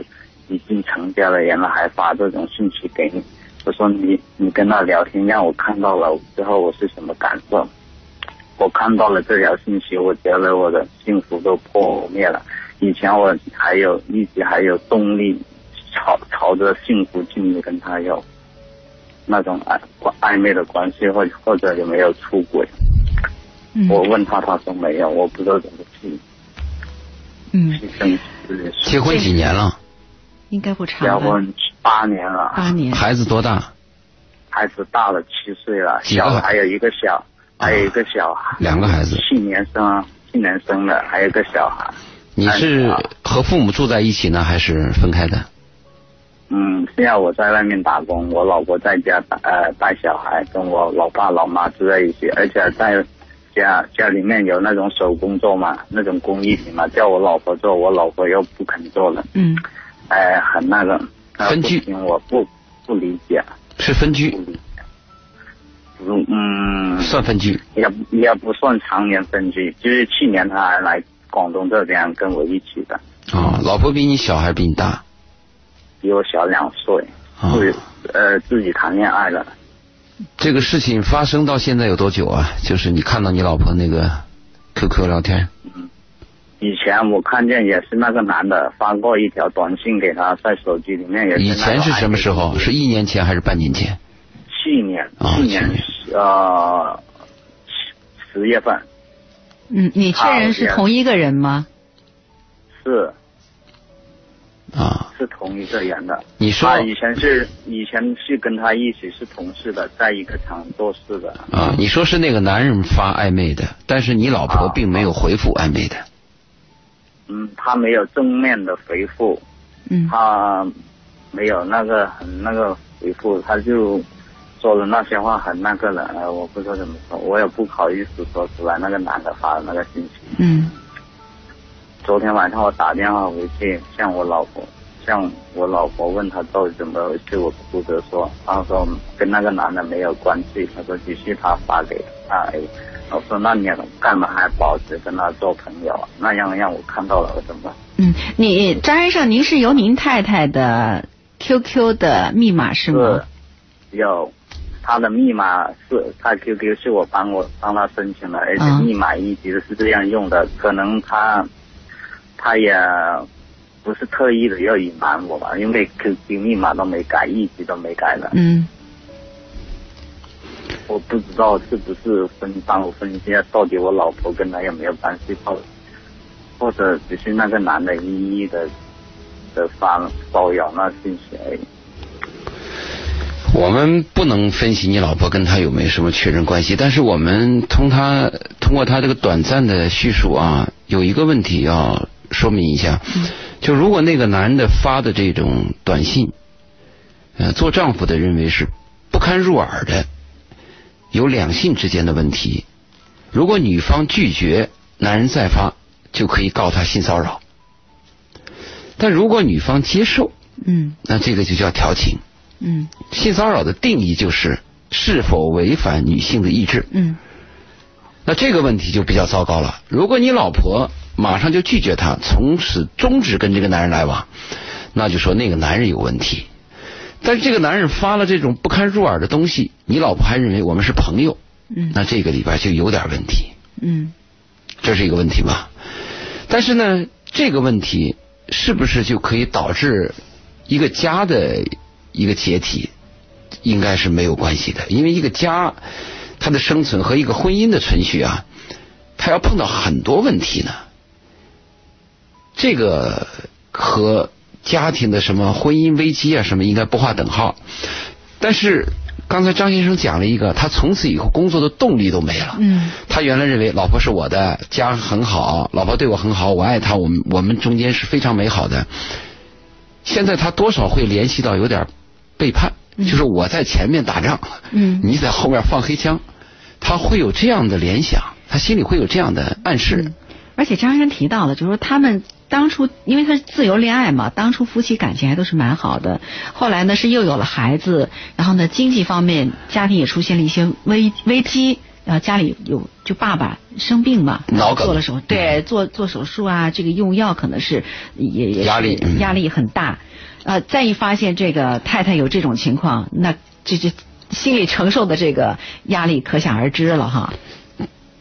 已经成家的人了，还发这种信息给你。我说你你跟他聊天，让我看到了之后，我是什么感受？我看到了这条信息，我觉得我的幸福都破灭了。以前我还有一直还有动力，朝朝着幸福进去跟他有那种暧暧昧的关系，或或者有没有出轨？我问他，他说没有，我不知道怎么去，嗯。结婚几年了？应该不长。结婚八年了。八年。孩子多大？孩子大了七岁了，小还有一个小，还有一个小孩。两个孩子。去年生，去年生的，还有一个小孩。你是和父母住在一起呢，还是分开的？嗯，现在我在外面打工，我老婆在家呃带小孩，跟我老爸老妈住在一起，而且在家家里面有那种手工做嘛，那种工艺品嘛，叫我老婆做，我老婆又不肯做了。嗯。哎，很那个。分居。我不不理解。是分居。不理解。嗯嗯。算分居。也也不算常年分居，就是去年他还来广东这边跟我一起的。哦，老婆比你小还是比你大？比我小两岁，会呃自己谈恋爱了。这个事情发生到现在有多久啊？就是你看到你老婆那个 QQ 聊天。嗯，以前我看见也是那个男的发过一条短信给他，在手机里面也是。以前是什么时候？是一年前还是半年前？去年，去年呃十月份。嗯，你确认是同一个人吗？是。啊，是同一个人的。你说以前是以前是跟他一起是同事的，在一个厂做事的。啊，你说是那个男人发暧昧的，但是你老婆并没有回复暧昧的。嗯，他没有正面的回复。嗯。他没有那个很那个回复，他就说的那些话很那个了，我不知道怎么说，我也不好意思说出来。那个男的发的那个信息。嗯。昨天晚上我打电话回去，向我老婆，向我老婆问他到底怎么回事，我哭着说，他说跟那个男的没有关系，他说只是他发给他。我说那你干嘛还保持跟他做朋友？那样让我看到了，我怎么？嗯，你张先生，您是由您太太的 QQ 的密码是吗？是，有，他的密码是他 QQ 是我帮我帮他申请的，而且密码一直是这样用的，可能他。他也不是特意的要隐瞒我吧，因为 QQ 密码都没改，一直都没改的。嗯。我不知道是不是分帮我分析下，到底我老婆跟他有没有关系，或或者只是那个男的一一的的发骚扰那信息而已。我们不能分析你老婆跟他有没有什么确认关系，但是我们通他通过他这个短暂的叙述啊，有一个问题要。说明一下，就如果那个男的发的这种短信，呃，做丈夫的认为是不堪入耳的，有两性之间的问题。如果女方拒绝，男人再发就可以告他性骚扰。但如果女方接受，嗯，那这个就叫调情。嗯，性骚扰的定义就是是否违反女性的意志。嗯，那这个问题就比较糟糕了。如果你老婆。马上就拒绝他，从此终止跟这个男人来往，那就说那个男人有问题。但是这个男人发了这种不堪入耳的东西，你老婆还认为我们是朋友，嗯，那这个里边就有点问题，嗯，这是一个问题吧？但是呢，这个问题是不是就可以导致一个家的一个解体？应该是没有关系的，因为一个家它的生存和一个婚姻的存续啊，它要碰到很多问题呢。这个和家庭的什么婚姻危机啊什么应该不划等号，但是刚才张先生讲了一个，他从此以后工作的动力都没了。嗯，他原来认为老婆是我的，家很好，老婆对我很好，我爱她，我们我们中间是非常美好的。现在他多少会联系到有点背叛，就是我在前面打仗，嗯，你在后面放黑枪，他会有这样的联想，他心里会有这样的暗示。而且张先生提到了，就是说他们。当初因为他是自由恋爱嘛，当初夫妻感情还都是蛮好的。后来呢是又有了孩子，然后呢经济方面家庭也出现了一些危危机，然后家里有就爸爸生病嘛，做了手对做做手术啊，这个用药可能是也也压力压力很大。呃再一发现这个太太有这种情况，那这这心理承受的这个压力可想而知了哈。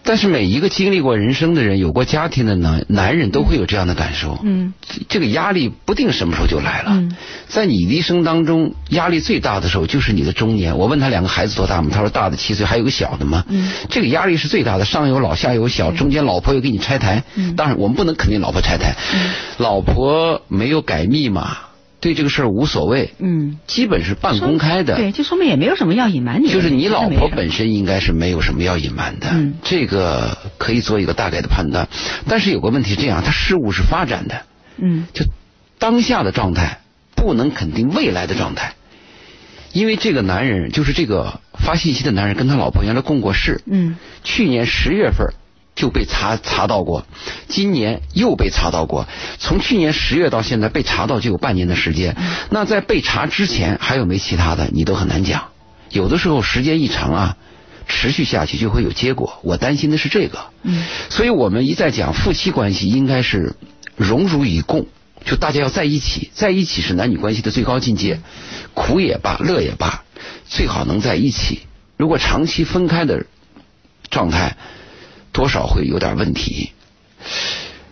但是每一个经历过人生的人，有过家庭的男男人，都会有这样的感受。嗯，这个压力不定什么时候就来了。嗯，在你的一生当中，压力最大的时候就是你的中年。我问他两个孩子多大吗？他说大的七岁，还有个小的吗。嗯，这个压力是最大的，上有老下有小，中间老婆又给你拆台。嗯，当然我们不能肯定老婆拆台。嗯，老婆没有改密码。对这个事儿无所谓，嗯，基本是半公开的，对，就说明也没有什么要隐瞒你。就是你老婆本身应该是没有什么要隐瞒的，嗯，这个可以做一个大概的判断。但是有个问题，这样，他事物是发展的，嗯，就当下的状态不能肯定未来的状态，因为这个男人就是这个发信息的男人，跟他老婆原来共过事，嗯，去年十月份。就被查查到过，今年又被查到过。从去年十月到现在被查到就有半年的时间。那在被查之前还有没其他的，你都很难讲。有的时候时间一长啊，持续下去就会有结果。我担心的是这个。嗯。所以我们一再讲夫妻关系应该是荣辱与共，就大家要在一起，在一起是男女关系的最高境界。苦也罢，乐也罢，最好能在一起。如果长期分开的状态。多少会有点问题，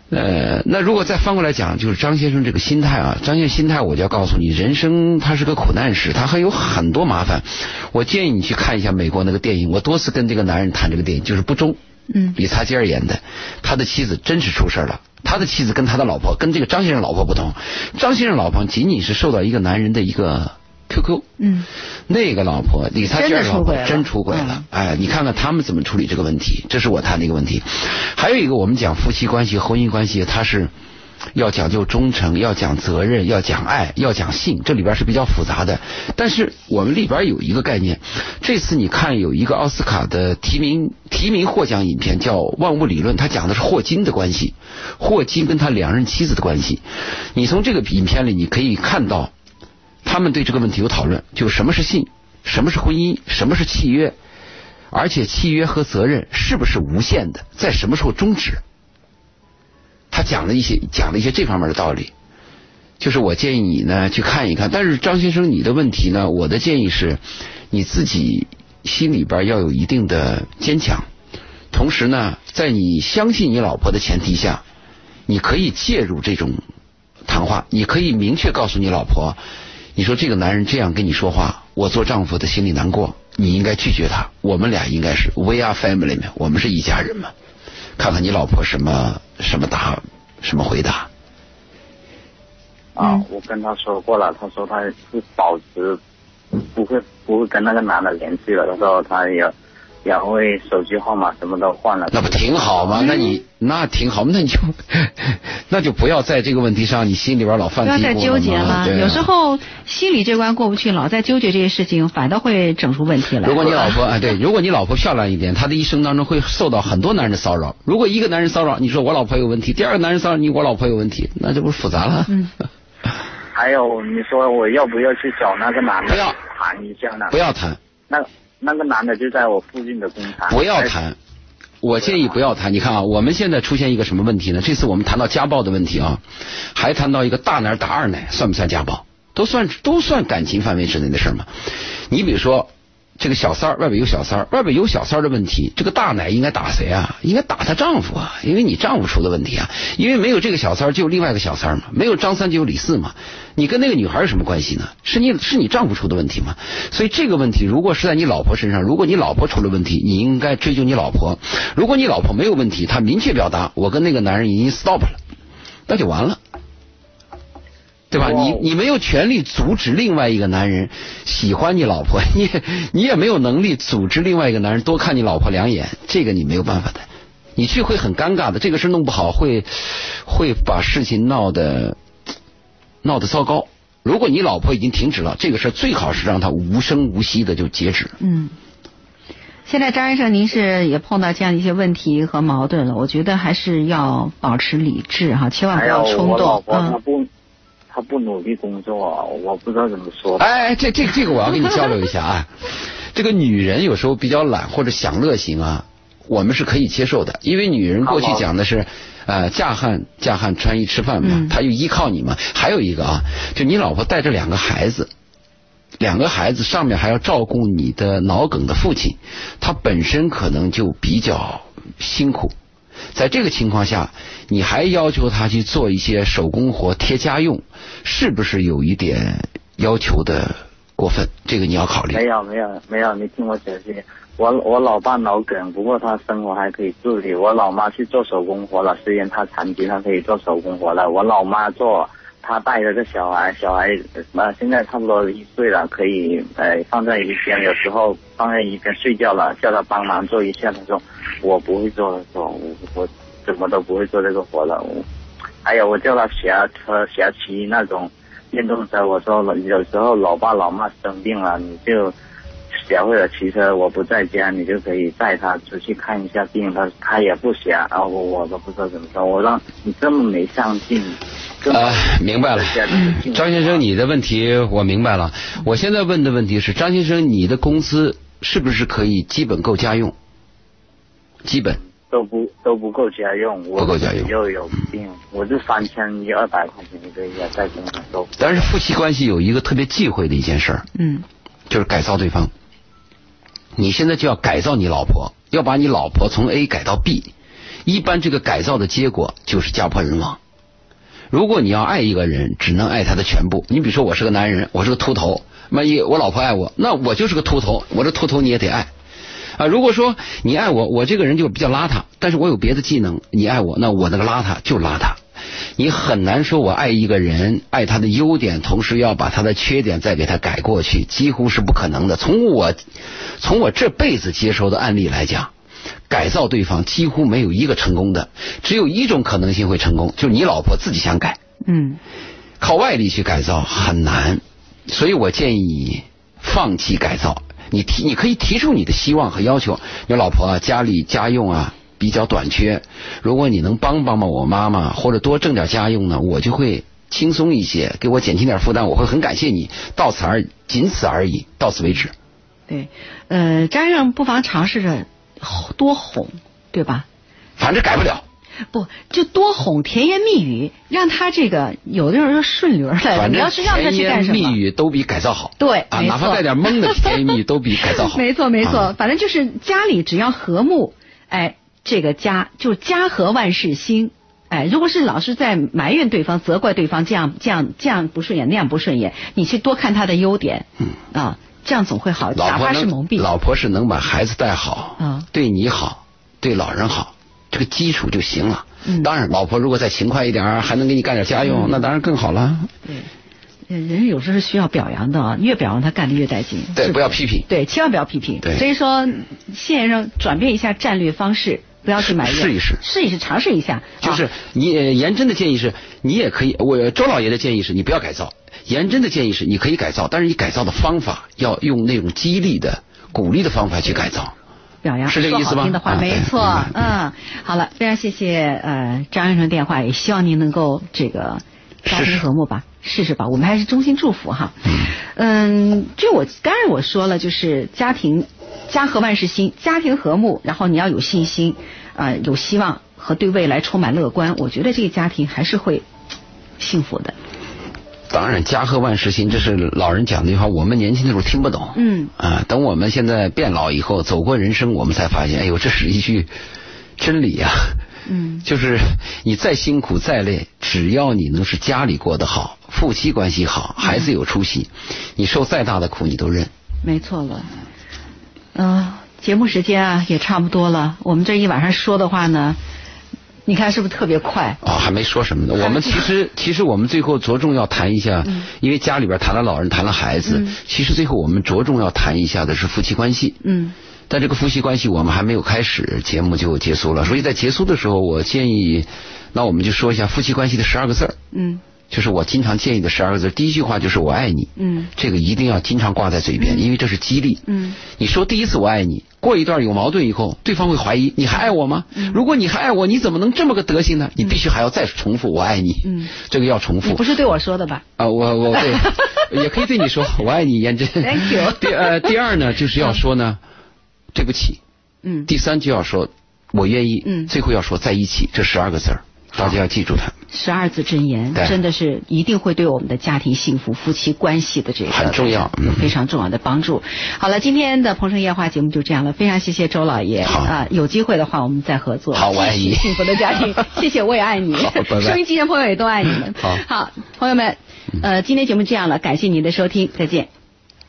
呃，那如果再翻过来讲，就是张先生这个心态啊，张先生心态，我就要告诉你，人生它是个苦难史，他还有很多麻烦。我建议你去看一下美国那个电影，我多次跟这个男人谈这个电影，就是不忠，嗯，理查基尔演的，他的妻子真是出事了，他的妻子跟他的老婆跟这个张先生老婆不同，张先生老婆仅仅是受到一个男人的一个。QQ，嗯，那个老婆理查基尔老婆真出轨了，哎，你看看他们怎么处理这个问题，这是我谈的一个问题。还有一个，我们讲夫妻关系、婚姻关系，它是要讲究忠诚，要讲责任，要讲爱，要讲性，这里边是比较复杂的。但是我们里边有一个概念，这次你看有一个奥斯卡的提名提名获奖影片叫《万物理论》，它讲的是霍金的关系，霍金跟他两任妻子的关系。你从这个影片里你可以看到。他们对这个问题有讨论，就什么是信，什么是婚姻，什么是契约，而且契约和责任是不是无限的，在什么时候终止？他讲了一些讲了一些这方面的道理，就是我建议你呢去看一看。但是张先生，你的问题呢，我的建议是，你自己心里边要有一定的坚强，同时呢，在你相信你老婆的前提下，你可以介入这种谈话，你可以明确告诉你老婆。你说这个男人这样跟你说话，我做丈夫的心里难过。你应该拒绝他。我们俩应该是 we are family 嘛，我们是一家人嘛。看看你老婆什么什么答，什么回答。啊，我跟他说过了，他说他是保持不会不会跟那个男的联系了。他说他也。两位手机号码什么都换了，那不挺好吗？那你那挺好，那你就 那就不要在这个问题上，你心里边老犯不要再纠结了。有时候心里这关过不去，老在纠结这些事情，反倒会整出问题来。如果你老婆啊，对，如果你老婆漂亮一点，她的一生当中会受到很多男人的骚扰。如果一个男人骚扰，你说我老婆有问题；第二个男人骚扰你，我老婆有问题，那这不是复杂了？嗯。还有，你说我要不要去找那个男的？不要谈一下呢？不要谈。那。那个男的就在我附近的工厂。不要谈，我建议不要谈。你看啊，我们现在出现一个什么问题呢？这次我们谈到家暴的问题啊，还谈到一个大奶打二奶，算不算家暴？都算都算感情范围之内的事吗？你比如说。这个小三儿外边有小三儿，外边有小三儿的问题，这个大奶应该打谁啊？应该打她丈夫啊，因为你丈夫出的问题啊，因为没有这个小三儿，就有另外一个小三儿嘛，没有张三就有李四嘛，你跟那个女孩有什么关系呢？是你是你丈夫出的问题吗？所以这个问题如果是在你老婆身上，如果你老婆出了问题，你应该追究你老婆；如果你老婆没有问题，她明确表达我跟那个男人已经 stop 了，那就完了。对吧？你你没有权利阻止另外一个男人喜欢你老婆，你你也没有能力阻止另外一个男人多看你老婆两眼，这个你没有办法的。你去会很尴尬的，这个事弄不好会会把事情闹得闹得糟糕。如果你老婆已经停止了这个事，最好是让她无声无息的就截止。嗯。现在张医生，您是也碰到这样一些问题和矛盾了，我觉得还是要保持理智哈，千万不要冲动。嗯。他不努力工作，我不知道怎么说。哎，这这这个我要跟你交流一下啊。这个女人有时候比较懒或者享乐型啊，我们是可以接受的，因为女人过去讲的是呃嫁汉嫁汉穿衣吃饭嘛，她就依靠你嘛。还有一个啊，就你老婆带着两个孩子，两个孩子上面还要照顾你的脑梗的父亲，他本身可能就比较辛苦。在这个情况下，你还要求他去做一些手工活、贴家用，是不是有一点要求的过分？这个你要考虑。没有没有没有，你听我解释。我我老爸脑梗，不过他生活还可以自理。我老妈去做手工活了，虽然她残疾，她可以做手工活了。我老妈做，她带着个小孩，小孩呃现在差不多一岁了，可以呃放在一边，有时候放在一边睡觉了，叫他帮忙做一下。他说我不会做，说我我怎么都不会做这个活了。我还有我叫他学车、学骑那种电动车。我说了，有时候老爸老妈生病了，你就。学会了骑车，我不在家，你就可以带他出去看一下病。他他也不学，然后我都不知道怎么说。我让你这么没上进。啊，明白了，张先生，你的问题我明白了。我现在问的问题是，张先生，你的工资是不是可以基本够家用？基本都不都不够家用，不够家用又有病，我就三千一二百块钱一个月在工厂都。但是夫妻关系有一个特别忌讳的一件事儿，嗯，就是改造对方。你现在就要改造你老婆，要把你老婆从 A 改到 B，一般这个改造的结果就是家破人亡。如果你要爱一个人，只能爱他的全部。你比如说，我是个男人，我是个秃头，万一我老婆爱我，那我就是个秃头，我这秃头你也得爱啊。如果说你爱我，我这个人就比较邋遢，但是我有别的技能，你爱我，那我那个邋遢就邋遢。你很难说，我爱一个人，爱他的优点，同时要把他的缺点再给他改过去，几乎是不可能的。从我从我这辈子接收的案例来讲，改造对方几乎没有一个成功的，只有一种可能性会成功，就是你老婆自己想改。嗯，靠外力去改造很难，所以我建议你放弃改造。你提，你可以提出你的希望和要求。你老婆啊家里家用啊。比较短缺，如果你能帮帮帮我妈妈，或者多挣点家用呢，我就会轻松一些，给我减轻点负担，我会很感谢你。到此而仅此而已，到此为止。对，呃，张先生不妨尝试着多哄，对吧？反正改不了。不，就多哄，甜言蜜语，让他这个有的人说顺溜来。你要是让他去干什么？甜言蜜语都比改造好。对，啊，哪怕带点懵的甜言蜜语都比改造好。没错，没错，反正就是家里只要和睦，哎。这个家就家和万事兴，哎，如果是老是在埋怨对方、责怪对方，这样这样这样不顺眼，那样不顺眼，你去多看他的优点，嗯啊，这样总会好。哪怕是蒙蔽，老婆是能把孩子带好，啊，对你好，对老人好，这个基础就行了。嗯，当然，老婆如果再勤快一点，还能给你干点家用，那当然更好了。对。人有时候是需要表扬的啊，越表扬他干的越带劲。对，不要批评。对，千万不要批评。对。所以说，谢先生转变一下战略方式。不要去埋怨，试一试，试一试，尝试一下。就是你严真的建议是，你也可以。我周老爷的建议是你不要改造。严真的建议是，你可以改造，但是你改造的方法要用那种激励的、鼓励的方法去改造。表扬是这个意思吗？没错，嗯，好了，非常谢谢呃张先生电话，也希望您能够这个家庭和睦吧，试试吧，我们还是衷心祝福哈。嗯，就我刚才我说了，就是家庭。家和万事兴，家庭和睦，然后你要有信心，啊，有希望和对未来充满乐观，我觉得这个家庭还是会幸福的。当然，家和万事兴，这是老人讲的一句话，我们年轻的时候听不懂。嗯。啊，等我们现在变老以后，走过人生，我们才发现，哎呦，这是一句真理呀。嗯。就是你再辛苦再累，只要你能是家里过得好，夫妻关系好，孩子有出息，你受再大的苦你都认。没错了。嗯，节目时间啊也差不多了。我们这一晚上说的话呢，你看是不是特别快？啊，还没说什么呢。我们其实其实我们最后着重要谈一下，因为家里边谈了老人，谈了孩子，其实最后我们着重要谈一下的是夫妻关系。嗯。但这个夫妻关系我们还没有开始，节目就结束了。所以在结束的时候，我建议，那我们就说一下夫妻关系的十二个字儿。嗯。就是我经常建议的十二个字，第一句话就是“我爱你”。嗯，这个一定要经常挂在嘴边，因为这是激励。嗯，你说第一次“我爱你”，过一段有矛盾以后，对方会怀疑你还爱我吗？如果你还爱我，你怎么能这么个德行呢？你必须还要再重复“我爱你”。嗯，这个要重复。不是对我说的吧？啊，我我对，也可以对你说“我爱你”，颜真。Thank you。第呃第二呢，就是要说呢，对不起。嗯。第三就要说“我愿意”。嗯。最后要说在一起，这十二个字儿。大家要记住它。十二字真言，真的是一定会对我们的家庭幸福、夫妻关系的这个很重要，有非常重要的帮助。好了，今天的《鹏城夜话》节目就这样了，非常谢谢周老爷啊！有机会的话，我们再合作。好，我爱你。幸福的家庭，谢谢，我也爱你。收音机前朋友也都爱你们。好，好，朋友们，呃，今天节目这样了，感谢您的收听，再见。